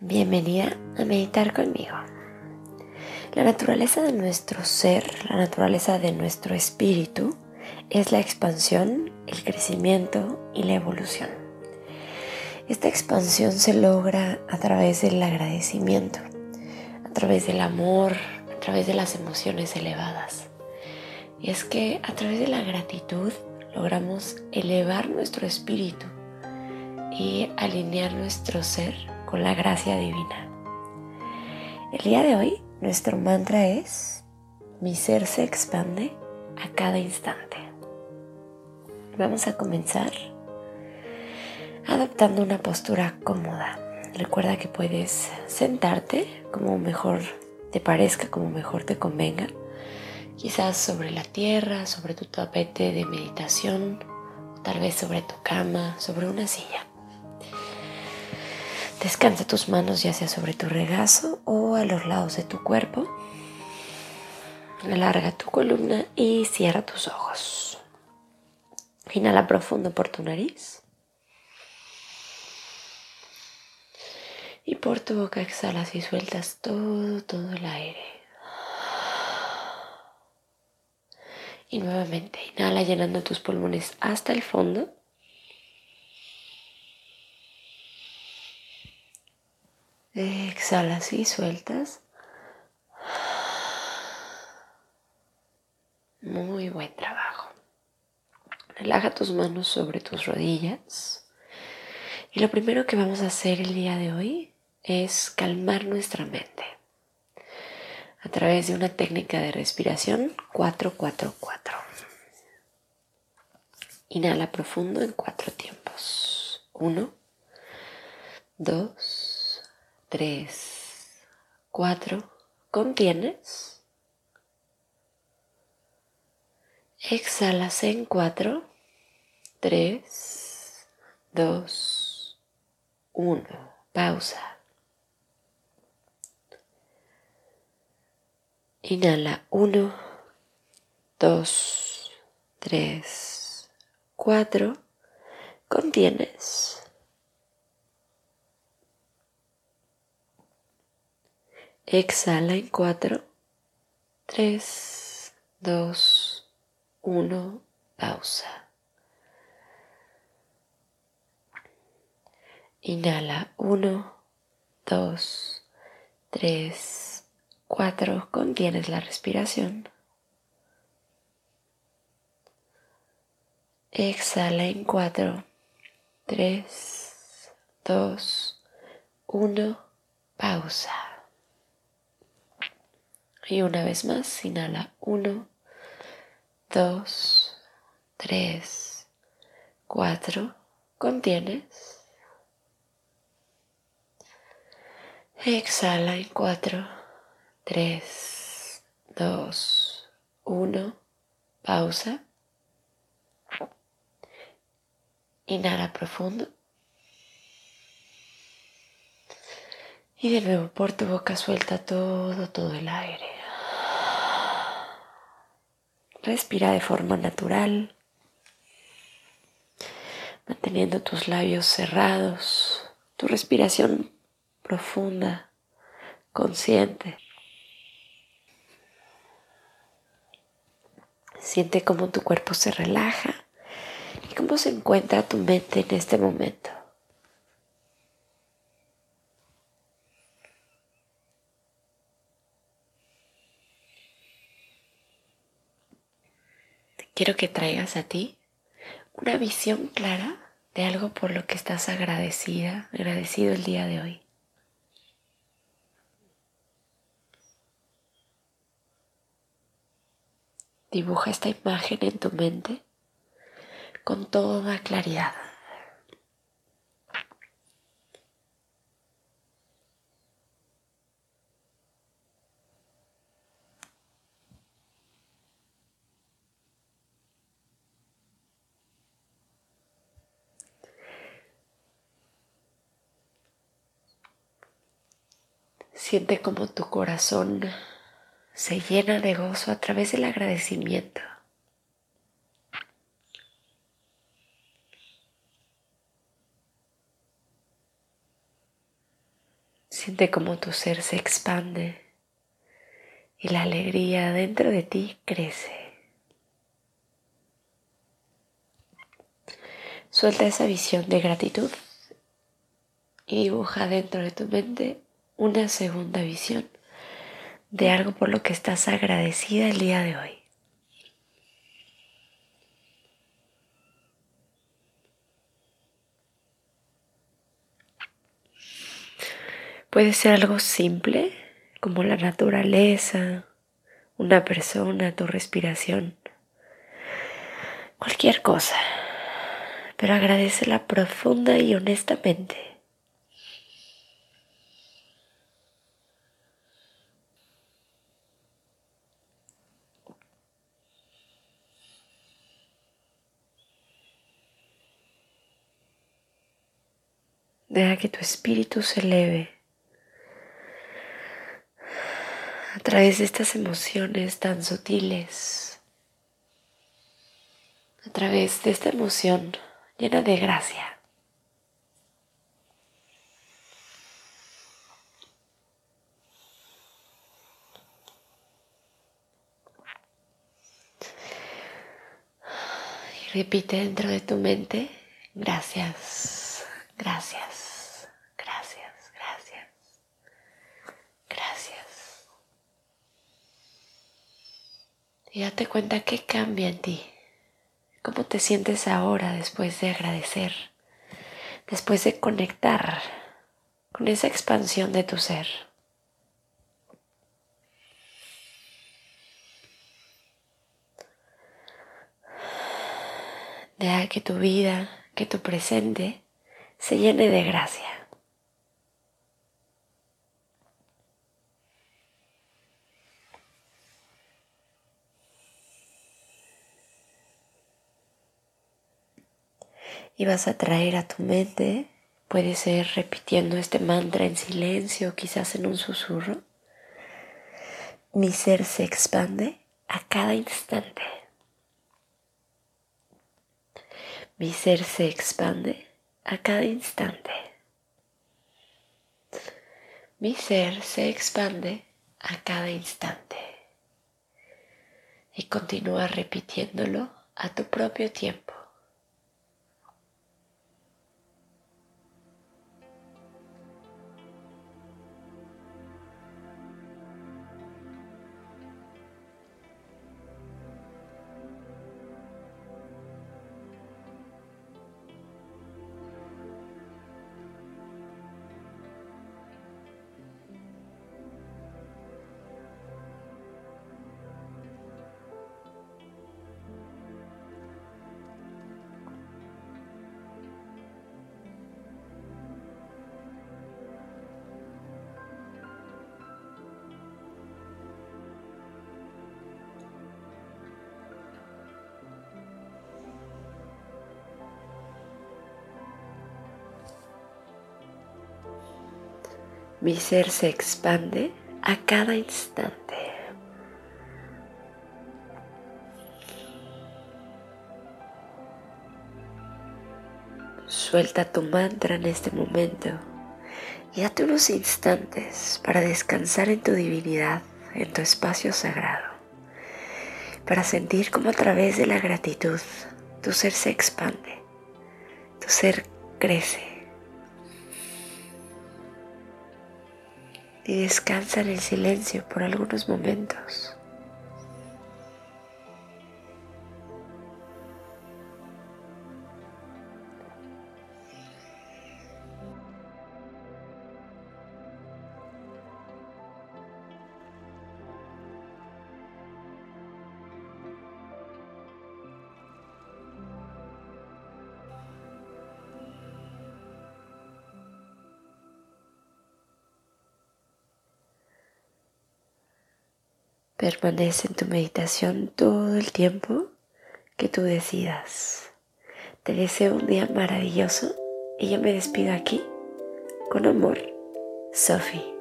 Bienvenida a meditar conmigo. La naturaleza de nuestro ser, la naturaleza de nuestro espíritu, es la expansión, el crecimiento y la evolución. Esta expansión se logra a través del agradecimiento, a través del amor, a través de las emociones elevadas. Y es que a través de la gratitud logramos elevar nuestro espíritu y alinear nuestro ser la gracia divina. El día de hoy nuestro mantra es, mi ser se expande a cada instante. Vamos a comenzar adoptando una postura cómoda. Recuerda que puedes sentarte como mejor te parezca, como mejor te convenga. Quizás sobre la tierra, sobre tu tapete de meditación, tal vez sobre tu cama, sobre una silla. Descansa tus manos ya sea sobre tu regazo o a los lados de tu cuerpo. Alarga tu columna y cierra tus ojos. Inhala profundo por tu nariz. Y por tu boca exhalas y sueltas todo, todo el aire. Y nuevamente inhala llenando tus pulmones hasta el fondo. Exhalas y sueltas. Muy buen trabajo. Relaja tus manos sobre tus rodillas. Y lo primero que vamos a hacer el día de hoy es calmar nuestra mente a través de una técnica de respiración 444. Inhala profundo en cuatro tiempos. Uno, dos, 3, 4, contienes. Exhalas en 4, 3, 2, 1. Pausa. Inhala 1, 2, 3, 4. Contienes. Exhala en 4, 3, 2, 1, pausa. Inhala 1, 2, 3, 4, contienes la respiración. Exhala en 4, 3, 2, 1, pausa. Y una vez más, inhala 1, 2, 3, 4, contienes. Exhala en 4, 3, 2, 1, pausa. Inhala profundo. Y de nuevo por tu boca suelta todo, todo el aire. Respira de forma natural, manteniendo tus labios cerrados, tu respiración profunda, consciente. Siente cómo tu cuerpo se relaja y cómo se encuentra tu mente en este momento. Quiero que traigas a ti una visión clara de algo por lo que estás agradecida, agradecido el día de hoy. Dibuja esta imagen en tu mente con toda claridad. Siente como tu corazón se llena de gozo a través del agradecimiento. Siente cómo tu ser se expande y la alegría dentro de ti crece. Suelta esa visión de gratitud y dibuja dentro de tu mente una segunda visión de algo por lo que estás agradecida el día de hoy. Puede ser algo simple como la naturaleza, una persona, tu respiración, cualquier cosa, pero agradecela profunda y honestamente. Deja que tu espíritu se eleve a través de estas emociones tan sutiles, a través de esta emoción llena de gracia. Y repite dentro de tu mente, gracias, gracias. Y date cuenta qué cambia en ti. ¿Cómo te sientes ahora después de agradecer? Después de conectar con esa expansión de tu ser. Deja que tu vida, que tu presente se llene de gracia. Y vas a traer a tu mente, puede ser repitiendo este mantra en silencio, quizás en un susurro. Mi ser se expande a cada instante. Mi ser se expande a cada instante. Mi ser se expande a cada instante. Y continúa repitiéndolo a tu propio tiempo. Mi ser se expande a cada instante. Suelta tu mantra en este momento y date unos instantes para descansar en tu divinidad, en tu espacio sagrado, para sentir cómo a través de la gratitud tu ser se expande, tu ser crece y descansa en el silencio por algunos momentos. Permanece en tu meditación todo el tiempo que tú decidas. Te deseo un día maravilloso y yo me despido aquí con amor, Sophie.